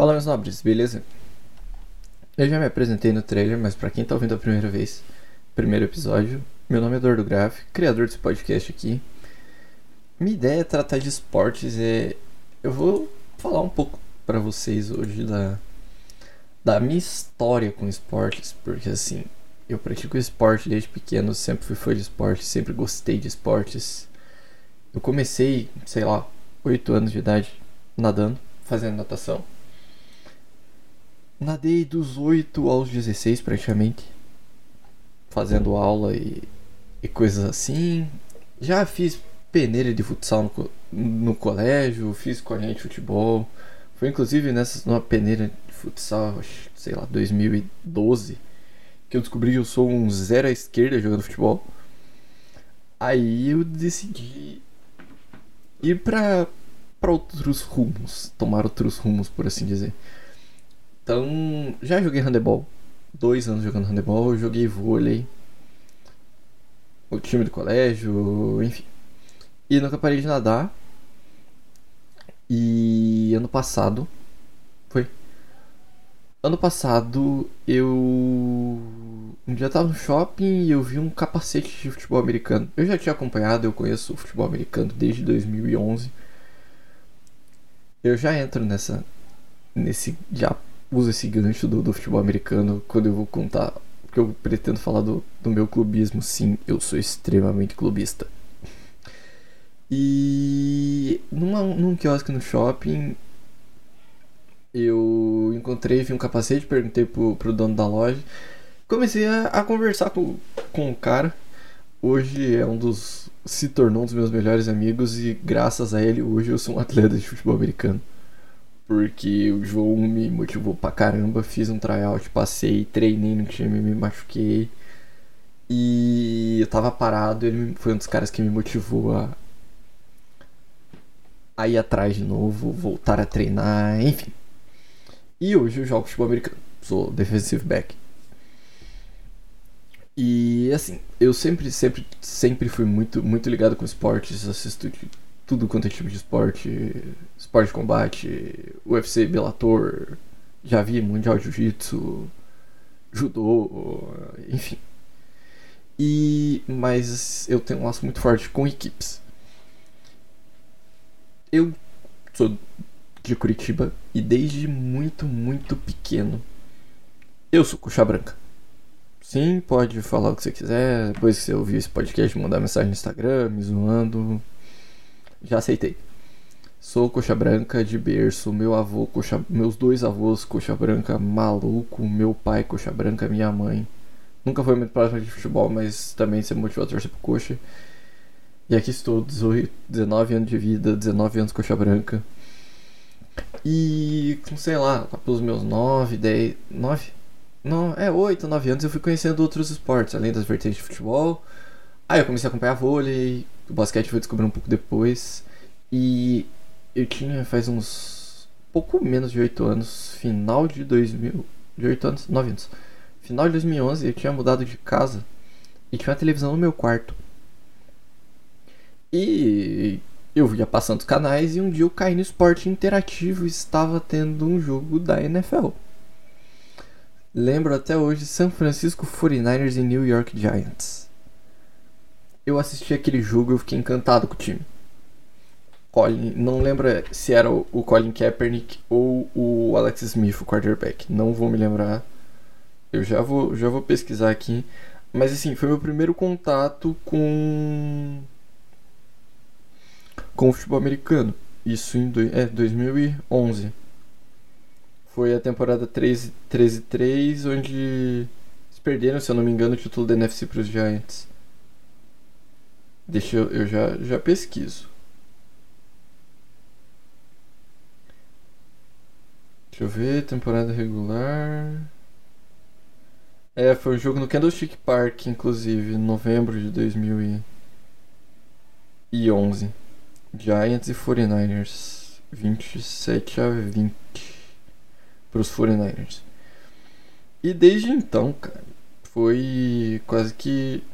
Fala meus nobres, beleza? Eu já me apresentei no trailer, mas para quem tá ouvindo a primeira vez, primeiro episódio, meu nome é Eduardo Graff, criador desse podcast aqui. Minha ideia é tratar de esportes e eu vou falar um pouco para vocês hoje da da minha história com esportes, porque assim, eu pratico esporte desde pequeno, sempre fui fã de esporte, sempre gostei de esportes. Eu comecei, sei lá, 8 anos de idade nadando, fazendo natação. Nadei dos 8 aos 16 praticamente, fazendo aula e, e coisas assim. Já fiz peneira de futsal no, no colégio, fiz colinha de futebol. Foi inclusive nessa numa peneira de futsal, sei lá, 2012, que eu descobri que eu sou um zero à esquerda jogando futebol. Aí eu decidi ir pra, pra outros rumos, tomar outros rumos, por assim dizer. Então, já joguei handebol, dois anos jogando handebol, joguei vôlei, o time do colégio, enfim. E nunca parei de nadar. E ano passado. Foi. Ano passado eu. Um dia eu tava no shopping e eu vi um capacete de futebol americano. Eu já tinha acompanhado, eu conheço o futebol americano desde 2011. Eu já entro nessa. Nesse. Já uso esse gancho do, do futebol americano quando eu vou contar. Porque eu pretendo falar do, do meu clubismo. Sim, eu sou extremamente clubista. E numa, num quiosque no shopping, eu encontrei, vi um capacete, perguntei pro, pro dono da loja. Comecei a, a conversar com, com o cara. Hoje é um dos. se tornou um dos meus melhores amigos e graças a ele hoje eu sou um atleta de futebol americano. Porque o João me motivou pra caramba, fiz um tryout, passei, treinei no time, me machuquei. E eu tava parado, ele foi um dos caras que me motivou a, a ir atrás de novo, voltar a treinar, enfim. E hoje eu jogo futebol americano, sou defensive back. E assim, eu sempre, sempre, sempre fui muito, muito ligado com esportes, assisto tudo quanto é tipo de esporte, esporte de combate, UFC, Bellator, já vi Mundial Jiu-Jitsu, Judô, enfim. E mas eu tenho um laço muito forte com equipes. Eu sou de Curitiba e desde muito, muito pequeno eu sou coxa branca. Sim, pode falar o que você quiser. Depois que você ouvir esse podcast, mandar mensagem no Instagram, me zoando. Já aceitei. Sou coxa branca de berço, meu avô coxa, meus dois avós coxa branca, maluco, meu pai coxa branca, minha mãe. Nunca foi muito próximo de futebol, mas também se motivou a torcer pro coxa. E aqui estou, 18, 19 anos de vida, 19 anos coxa branca. E, sei lá, pelos meus 9, 10, 9? Não, é 8, 9 anos eu fui conhecendo outros esportes, além das vertentes de futebol. Aí eu comecei a acompanhar vôlei, o basquete fui descobrir um pouco depois. E eu tinha faz uns pouco menos de 8 anos, final de 2000, de 8 anos, 9 anos. Final de 2011 eu tinha mudado de casa e tinha uma televisão no meu quarto. E eu ia passando os canais e um dia eu caí no esporte interativo e estava tendo um jogo da NFL. Lembro até hoje San Francisco 49ers e New York Giants. Eu assisti aquele jogo e fiquei encantado com o time. Colin, não lembro se era o Colin Kaepernick ou o Alex Smith, o quarterback. Não vou me lembrar. Eu já vou, já vou pesquisar aqui. Mas assim, foi meu primeiro contato com com o futebol americano. Isso em do, é, 2011. Foi a temporada 13-3, onde eles perderam, se eu não me engano, o título da NFC para os Giants. Deixa eu, eu já, já pesquiso. Deixa eu ver, temporada regular. É, foi um jogo no Candlestick Park, inclusive, em novembro de 2011. Giants e 49ers. 27 a 20 para os 49ers. E desde então, cara, foi quase que.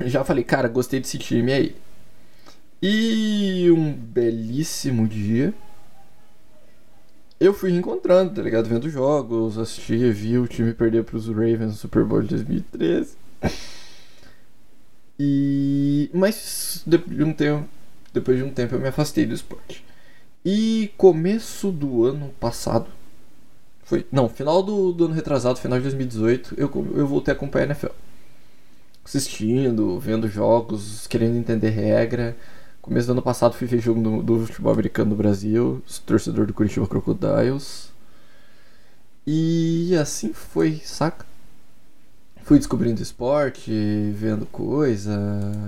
Já falei, cara, gostei desse time aí. E um belíssimo dia. eu fui reencontrando, tá ligado? Vendo jogos, assistia, vi o time perder pros Ravens no Super Bowl de 2013. E. Mas depois de um tempo. Depois de um tempo eu me afastei do esporte. E começo do ano passado. Foi. Não, final do, do ano retrasado, final de 2018, eu, eu voltei a acompanhar a NFL. Assistindo, vendo jogos, querendo entender regra. Começo do ano passado fui ver jogo do, do futebol americano no Brasil, torcedor do Curitiba Crocodiles. E assim foi, saca? Fui descobrindo esporte, vendo coisa,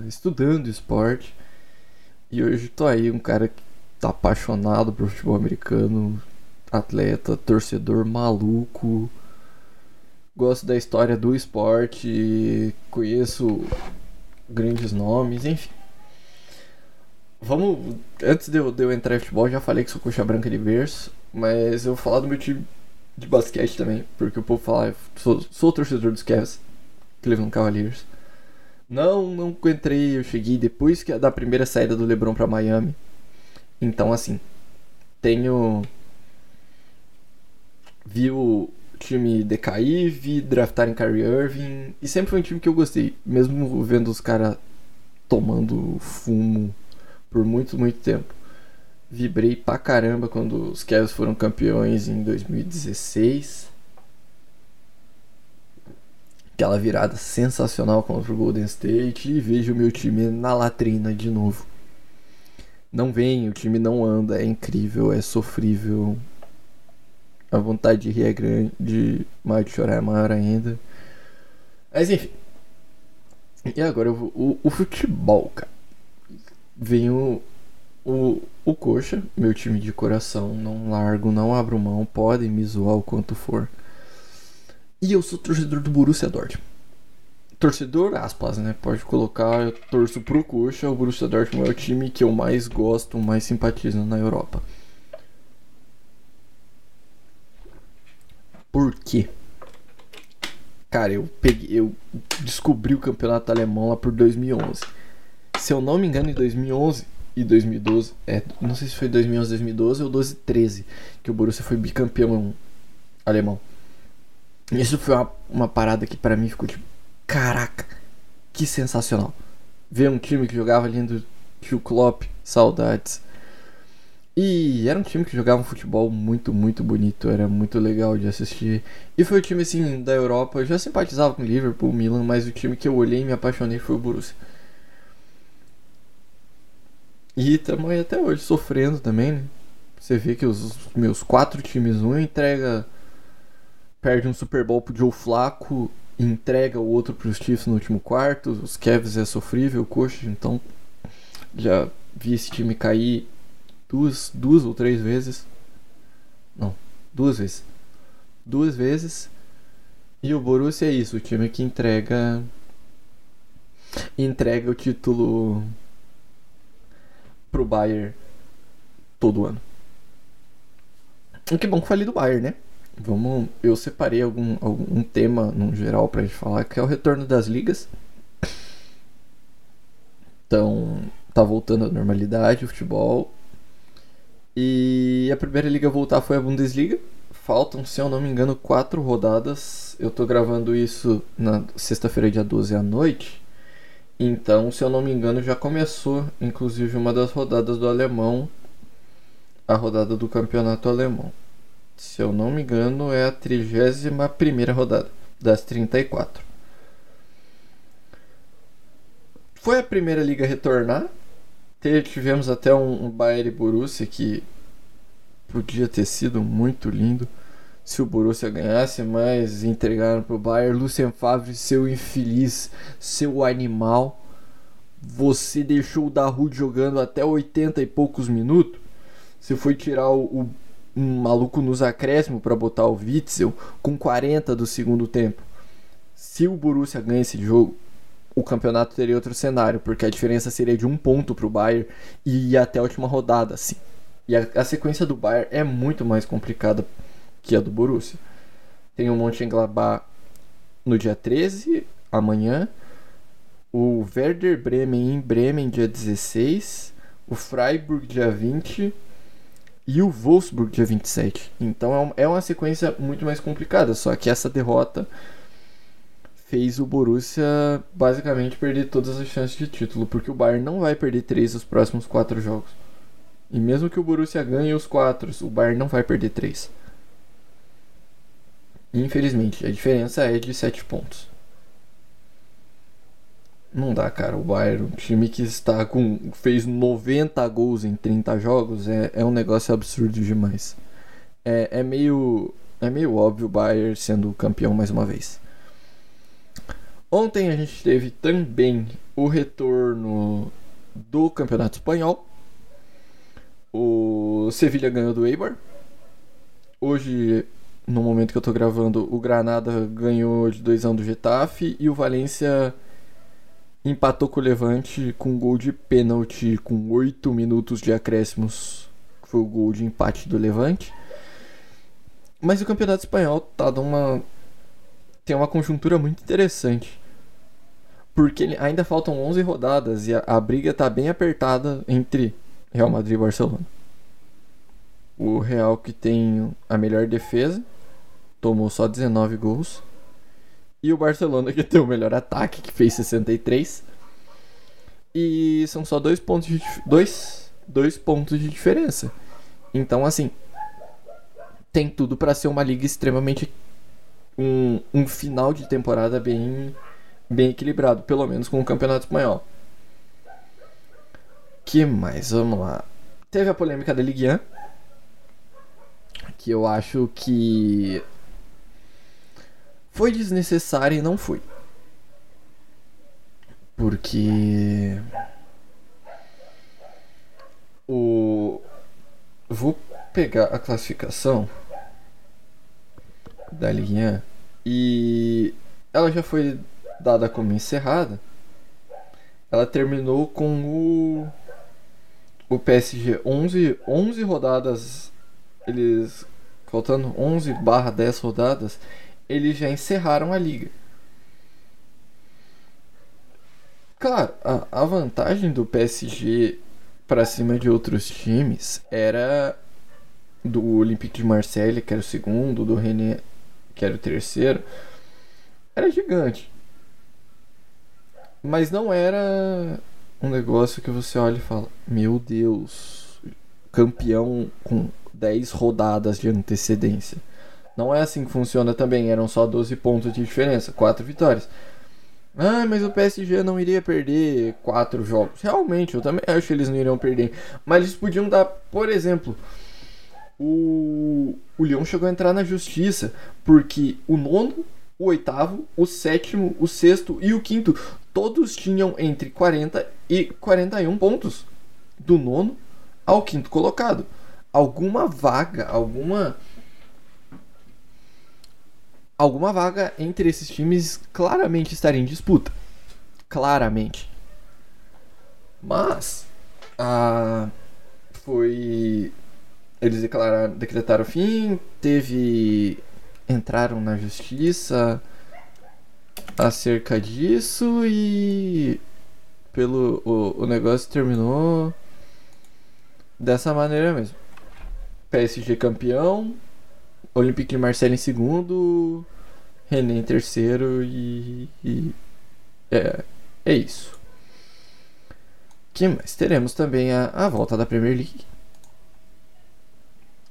estudando esporte. E hoje tô aí, um cara que tá apaixonado por futebol americano, atleta, torcedor maluco. Gosto da história do esporte, conheço grandes nomes, enfim. Vamos. Antes de eu, de eu entrar em futebol, já falei que sou coxa branca de berço, mas eu vou falar do meu time de basquete também, porque o povo fala, sou, sou torcedor dos Cavs, Cleveland Cavaliers. Não, não entrei, eu cheguei depois que da primeira saída do LeBron para Miami. Então, assim, tenho. Vi o time decair, vi draftar em Kyrie Irving, e sempre foi um time que eu gostei, mesmo vendo os caras tomando fumo por muito, muito tempo. Vibrei pra caramba quando os Cavs foram campeões em 2016. Aquela virada sensacional contra o Golden State e vejo o meu time na latrina de novo. Não vem, o time não anda, é incrível, é sofrível. A vontade de rir é grande, mais de chorar é maior ainda. Mas enfim. E agora vou, o, o futebol, cara vem o, o, o Coxa, meu time de coração, não largo, não abro mão, podem me zoar o quanto for. E eu sou torcedor do Borussia Dortmund. Torcedor, aspas, né? Pode colocar, eu torço pro Coxa, o Borussia Dortmund é o time que eu mais gosto, mais simpatizo na Europa. Por quê? Cara, eu peguei, eu descobri o campeonato alemão lá por 2011 se eu não me engano, em 2011 e 2012, é, não sei se foi 2011, 2012 ou 12, 13, que o Borussia foi bicampeão alemão. Isso foi uma, uma parada que para mim ficou tipo, caraca, que sensacional. Ver um time que jogava lindo, tio Klopp, saudades. E era um time que jogava um futebol muito, muito bonito, era muito legal de assistir. E foi o time assim da Europa, eu já simpatizava com o Liverpool, Milan, mas o time que eu olhei e me apaixonei foi o Borussia. E estamos aí até hoje sofrendo também, né? Você vê que os meus quatro times, um entrega. Perde um Super Bowl pro Joe Flaco entrega o outro pros Chiefs no último quarto. Os Cavs é sofrível, coxa, então já vi esse time cair duas, duas ou três vezes. Não, duas vezes. Duas vezes. E o Borussia é isso, o time que entrega entrega o título pro Bayern todo ano. E que bom que falei do Bayern, né? Vamos, eu separei algum, algum tema no geral pra gente falar, que é o retorno das ligas. Então, tá voltando à normalidade o futebol. E a primeira liga a voltar foi a Bundesliga. Faltam, se eu não me engano, quatro rodadas. Eu tô gravando isso na sexta-feira, dia 12 à noite. Então, se eu não me engano, já começou, inclusive, uma das rodadas do alemão, a rodada do campeonato alemão. Se eu não me engano, é a 31 rodada das 34. Foi a primeira liga retornar. Tivemos até um, um Bayern Borussia que podia ter sido muito lindo se o Borussia ganhasse, mas entregaram pro Bayern. Lucien Favre, seu infeliz, seu animal. Você deixou o Darude jogando até 80 e poucos minutos. Você foi tirar o, o um maluco nos acréscimos para botar o Witzel com 40 do segundo tempo. Se o Borussia ganha esse jogo, o campeonato teria outro cenário, porque a diferença seria de um ponto para o Bayern e ia até a última rodada, sim. E a, a sequência do Bayern é muito mais complicada que é a do Borussia. Tem o Mönchengladbach no dia 13, amanhã. O Werder Bremen em Bremen, dia 16. O Freiburg, dia 20. e o Wolfsburg dia 27. Então é uma sequência muito mais complicada. Só que essa derrota fez o Borussia basicamente perder todas as chances de título, porque o Bayern não vai perder três dos próximos quatro jogos. E mesmo que o Borussia ganhe os quatro, o Bayern não vai perder três. Infelizmente, a diferença é de sete pontos. Não dá, cara. O Bayern, um time que está com. fez 90 gols em 30 jogos, é, é um negócio absurdo demais. É, é meio. É meio óbvio o Bayern sendo campeão mais uma vez. Ontem a gente teve também o retorno do Campeonato Espanhol. O Sevilha ganhou do Eibar. Hoje, no momento que eu tô gravando, o Granada ganhou de 2 a 1 do Getafe e o Valência empatou com o Levante com um gol de pênalti com 8 minutos de acréscimos. Foi o gol de empate do Levante. Mas o Campeonato Espanhol tá numa tem uma conjuntura muito interessante. Porque ainda faltam 11 rodadas e a, a briga tá bem apertada entre Real Madrid e Barcelona. O Real que tem a melhor defesa, tomou só 19 gols. E o Barcelona que tem o melhor ataque, que fez 63. E são só dois pontos de, dois, dois pontos de diferença. Então, assim, tem tudo para ser uma liga extremamente um, um final de temporada bem, bem equilibrado, pelo menos com o Campeonato Espanhol. Que mais? Vamos lá. Teve a polêmica da Ligue 1, que eu acho que foi desnecessária e não foi. Porque o vou pegar a classificação da linha e ela já foi dada como encerrada. Ela terminou com o o PSG 11 11 rodadas eles faltando 11 barra 10 rodadas, eles já encerraram a liga. Claro, a, a vantagem do PSG para cima de outros times era do Olympique de Marseille, que era o segundo, do René, que era o terceiro, era gigante. Mas não era um negócio que você olha e fala: Meu Deus, campeão com 10 rodadas de antecedência. Não é assim que funciona também, eram só 12 pontos de diferença, 4 vitórias. Ah, mas o PSG não iria perder 4 jogos. Realmente, eu também acho que eles não iriam perder. Mas eles podiam dar, por exemplo, o, o Lyon chegou a entrar na justiça porque o nono, o oitavo, o sétimo, o sexto e o quinto todos tinham entre 40 e 41 pontos. Do nono ao quinto colocado. Alguma vaga, alguma. Alguma vaga entre esses times claramente estaria em disputa. Claramente. Mas. Ah, foi eles declararam, decretaram fim, teve. entraram na justiça acerca disso e. pelo. o, o negócio terminou dessa maneira mesmo. PSG campeão, Olympique de Marseille em segundo, René em terceiro e. e é, é isso. que mais? Teremos também a, a volta da Premier League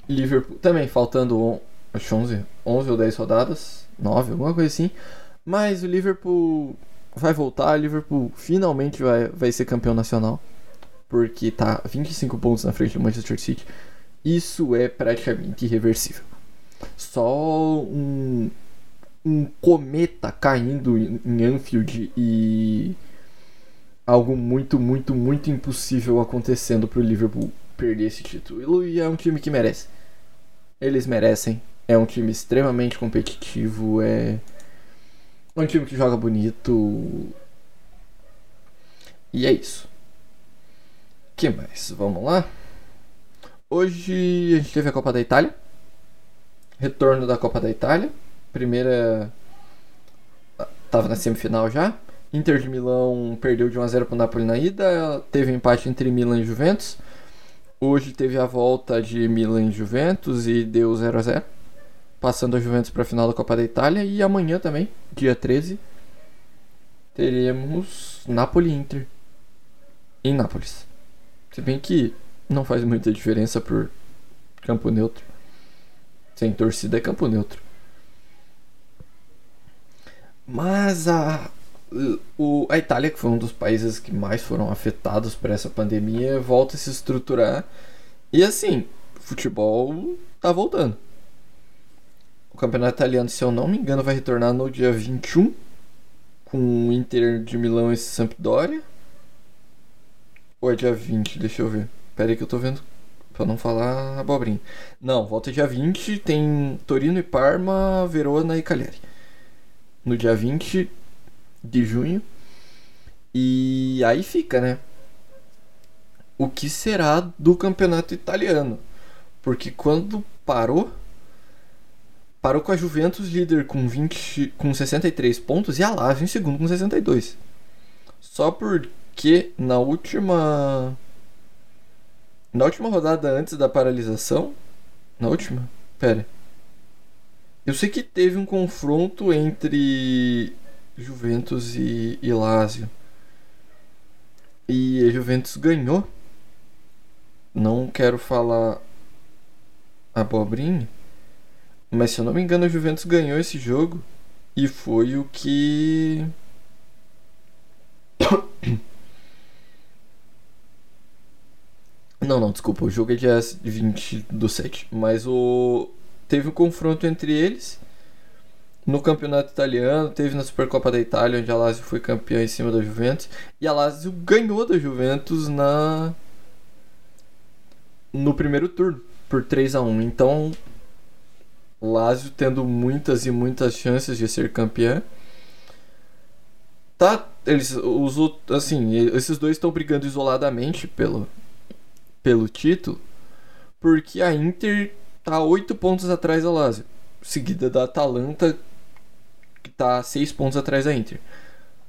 Liverpool também faltando acho 11, 11 ou 10 rodadas, 9, alguma coisa assim. Mas o Liverpool vai voltar, o Liverpool finalmente vai, vai ser campeão nacional, porque tá 25 pontos na frente do Manchester City. Isso é praticamente irreversível. Só um, um cometa caindo em Anfield e algo muito, muito, muito impossível acontecendo pro Liverpool perder esse título. E é um time que merece. Eles merecem. É um time extremamente competitivo. É um time que joga bonito. E é isso. que mais? Vamos lá. Hoje a gente teve a Copa da Itália. Retorno da Copa da Itália. Primeira. Tava na semifinal já. Inter de Milão perdeu de 1 a 0 para o Napoli na ida. Teve um empate entre Milan e Juventus. Hoje teve a volta de Milan e Juventus e deu 0 a 0 passando a Juventus para a final da Copa da Itália. E amanhã também, dia 13, teremos Napoli Inter em Nápoles. Se bem que não faz muita diferença por campo neutro. Sem torcida é campo neutro. Mas a, o, a Itália, que foi um dos países que mais foram afetados por essa pandemia, volta a se estruturar. E assim, futebol tá voltando. O campeonato italiano, se eu não me engano, vai retornar no dia 21 com o Inter de Milão e Sampdoria. Ou é dia 20? Deixa eu ver. Pera aí que eu tô vendo. Pra não falar abobrinha. Não, volta dia 20. Tem Torino e Parma, Verona e Cagliari. No dia 20 de junho. E aí fica, né? O que será do campeonato italiano? Porque quando parou Parou com a Juventus líder com 20 com 63 pontos e a Lazio em segundo com 62. Só porque na última na última rodada antes da paralisação, na última, pera. Eu sei que teve um confronto entre Juventus e, e Lazio. E a Juventus ganhou. Não quero falar abobrinha. Mas se eu não me engano, o Juventus ganhou esse jogo e foi o que. Não, não, desculpa, o jogo é dia 20 do 7. Mas o. Teve um confronto entre eles no campeonato italiano, teve na Supercopa da Itália, onde a Lazio foi campeã em cima da Juventus. E a Lazio ganhou da Juventus na. No primeiro turno, por 3 a 1 Então Lazio tendo muitas e muitas chances de ser campeã. Tá, eles os assim, esses dois estão brigando isoladamente pelo pelo título, porque a Inter tá 8 pontos atrás da Lazio, seguida da Atalanta que tá 6 pontos atrás da Inter.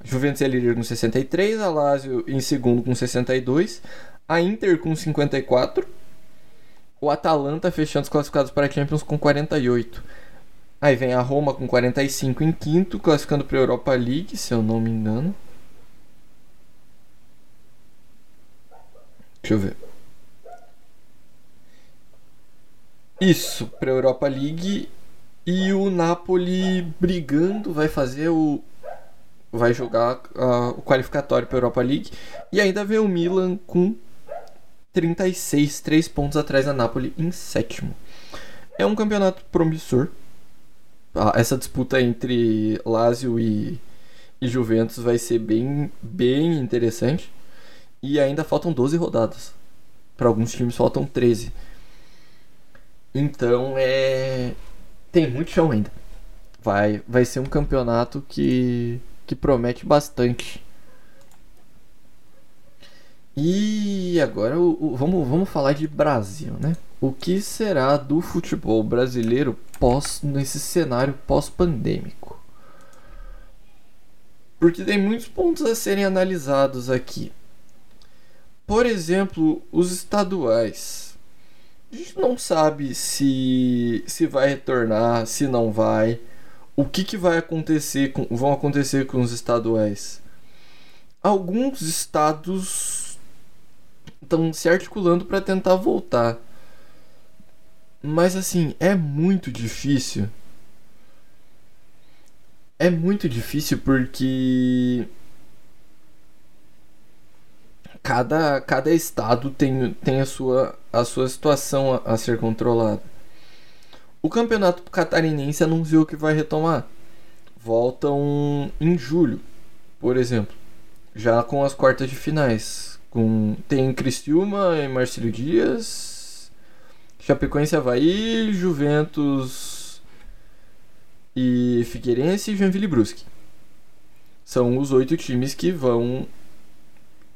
Juventus é líder com 63, a Lazio em segundo com 62, a Inter com 54 o Atalanta fechando os classificados para a Champions com 48. Aí vem a Roma com 45 em quinto, classificando para a Europa League, se eu não me engano. Deixa eu ver. Isso, para a Europa League. E o Napoli brigando, vai fazer o. Vai jogar uh, o qualificatório para a Europa League. E ainda vem o Milan com 36, 3 pontos atrás da Napoli em sétimo. É um campeonato promissor. Essa disputa entre Lazio e, e Juventus vai ser bem, bem interessante. E ainda faltam 12 rodadas. Para alguns times faltam 13. Então é. Tem muito chão ainda. Vai, vai ser um campeonato que, que promete bastante. E agora o, o, vamos, vamos falar de Brasil, né? O que será do futebol brasileiro pós nesse cenário pós-pandêmico? Porque tem muitos pontos a serem analisados aqui. Por exemplo, os estaduais. A gente não sabe se se vai retornar, se não vai. O que, que vai acontecer com, vão acontecer com os estaduais? Alguns estados estão se articulando para tentar voltar. Mas assim, é muito difícil. É muito difícil porque cada, cada estado tem, tem a, sua, a sua situação a, a ser controlada. O campeonato catarinense anunciou que vai retomar. Voltam em julho, por exemplo, já com as quartas de finais com, tem Criciúma e Marcelo Dias, Chapecoense Havaí, Juventus e Figueirense e Joinville Brusque. São os oito times que vão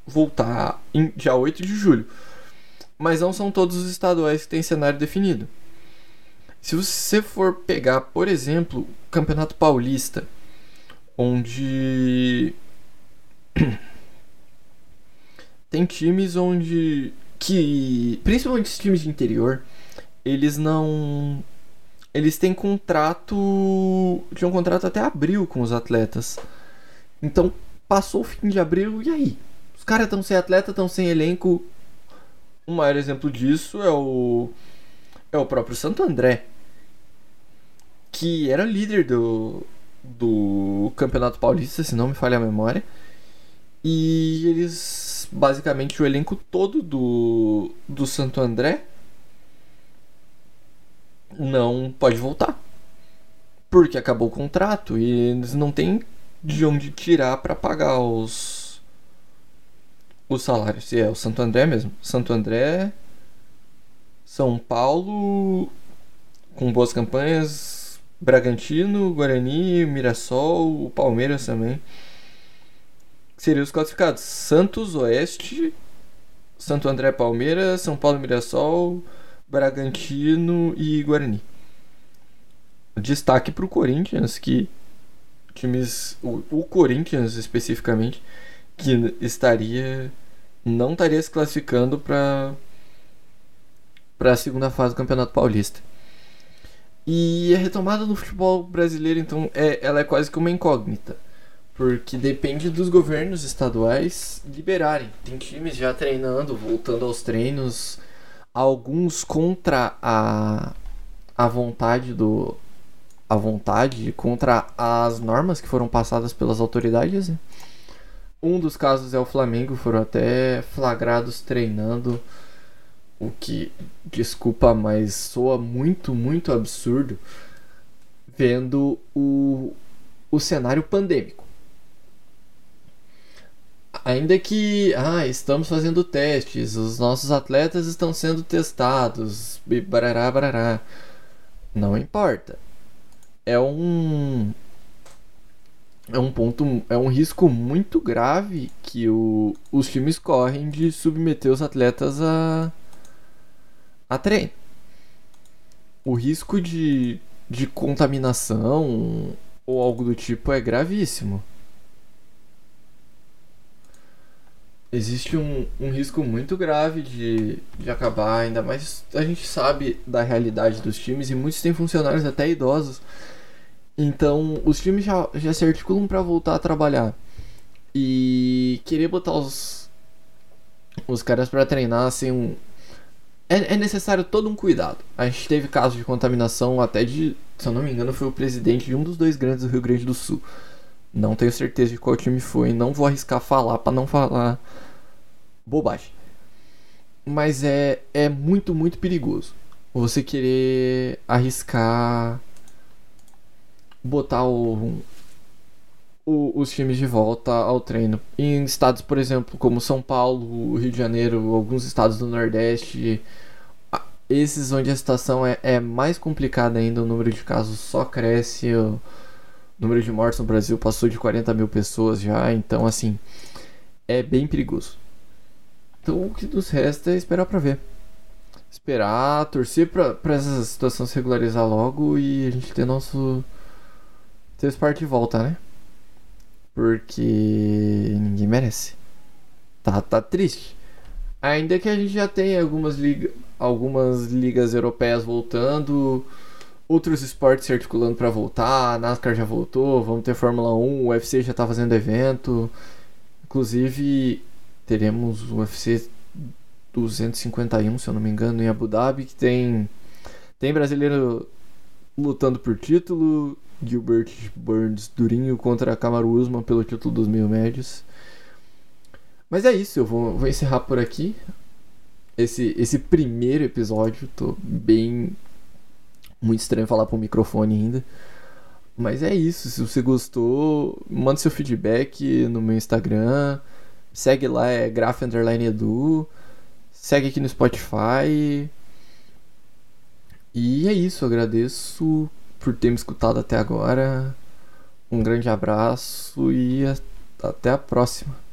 voltar em dia 8 de julho. Mas não são todos os estaduais que têm cenário definido. Se você for pegar, por exemplo, o Campeonato Paulista, onde tem times onde que, principalmente os times de interior, eles não. Eles têm contrato. Tinham contrato até abril com os atletas. Então, passou o fim de abril, e aí? Os caras estão sem atleta, estão sem elenco. O maior exemplo disso é o. É o próprio Santo André. Que era líder do. Do Campeonato Paulista, se não me falha a memória. E eles. Basicamente, o elenco todo do. Do Santo André. Não pode voltar. Porque acabou o contrato e eles não têm de onde tirar para pagar os os salários. É o Santo André mesmo. Santo André, São Paulo com boas campanhas, Bragantino, Guarani, Mirassol, o Palmeiras também. Seriam os classificados: Santos, Oeste, Santo André, Palmeiras, São Paulo, Mirassol, Bragantino e Guarani. Destaque para o Corinthians que times. O, o Corinthians especificamente, que estaria. Não estaria se classificando para para a segunda fase do Campeonato Paulista. E a retomada no futebol brasileiro, então, é, ela é quase que uma incógnita. Porque depende dos governos estaduais liberarem. Tem times já treinando, voltando aos treinos, alguns contra a, a vontade do, à vontade contra as normas que foram passadas pelas autoridades. Né? Um dos casos é o Flamengo, foram até flagrados treinando, o que, desculpa, mas soa muito, muito absurdo vendo o, o cenário pandêmico. Ainda que, ah, estamos fazendo testes, os nossos atletas estão sendo testados, barará, barará. Não importa é um é um ponto é um risco muito grave que o, os times correm de submeter os atletas a a treino. O risco de, de contaminação ou algo do tipo é gravíssimo. Existe um, um risco muito grave de, de acabar, ainda mais a gente sabe da realidade dos times e muitos têm funcionários até idosos então, os times já, já se articulam para voltar a trabalhar. E querer botar os, os caras para treinar assim um. É, é necessário todo um cuidado. A gente teve casos de contaminação até de. Se eu não me engano, foi o presidente de um dos dois grandes do Rio Grande do Sul. Não tenho certeza de qual time foi. Não vou arriscar falar para não falar bobagem. Mas é, é muito, muito perigoso. Você querer arriscar botar o, o, os times de volta ao treino. Em estados, por exemplo, como São Paulo, Rio de Janeiro, alguns estados do Nordeste, esses onde a situação é, é mais complicada ainda, o número de casos só cresce, o número de mortes no Brasil passou de 40 mil pessoas já, então assim, é bem perigoso. Então o que nos resta é esperar para ver. Esperar, torcer para essa situação se regularizar logo e a gente ter nosso ter esporte de volta, né? Porque ninguém merece. Tá, tá triste. Ainda que a gente já tenha algumas, liga, algumas ligas europeias voltando, outros esportes se articulando para voltar, a NASCAR já voltou, vamos ter Fórmula 1, o UFC já tá fazendo evento. Inclusive, teremos o UFC 251, se eu não me engano, em Abu Dhabi, que tem tem brasileiro lutando por título, Gilbert Burns durinho contra Kamaru Usman pelo título dos meio médios. Mas é isso, eu vou, vou encerrar por aqui. Esse, esse primeiro episódio, tô bem. Muito estranho falar pro microfone ainda. Mas é isso, se você gostou, manda seu feedback no meu Instagram. Segue lá, é Graf Edu. Segue aqui no Spotify. E é isso, agradeço por ter me escutado até agora. Um grande abraço e até a próxima.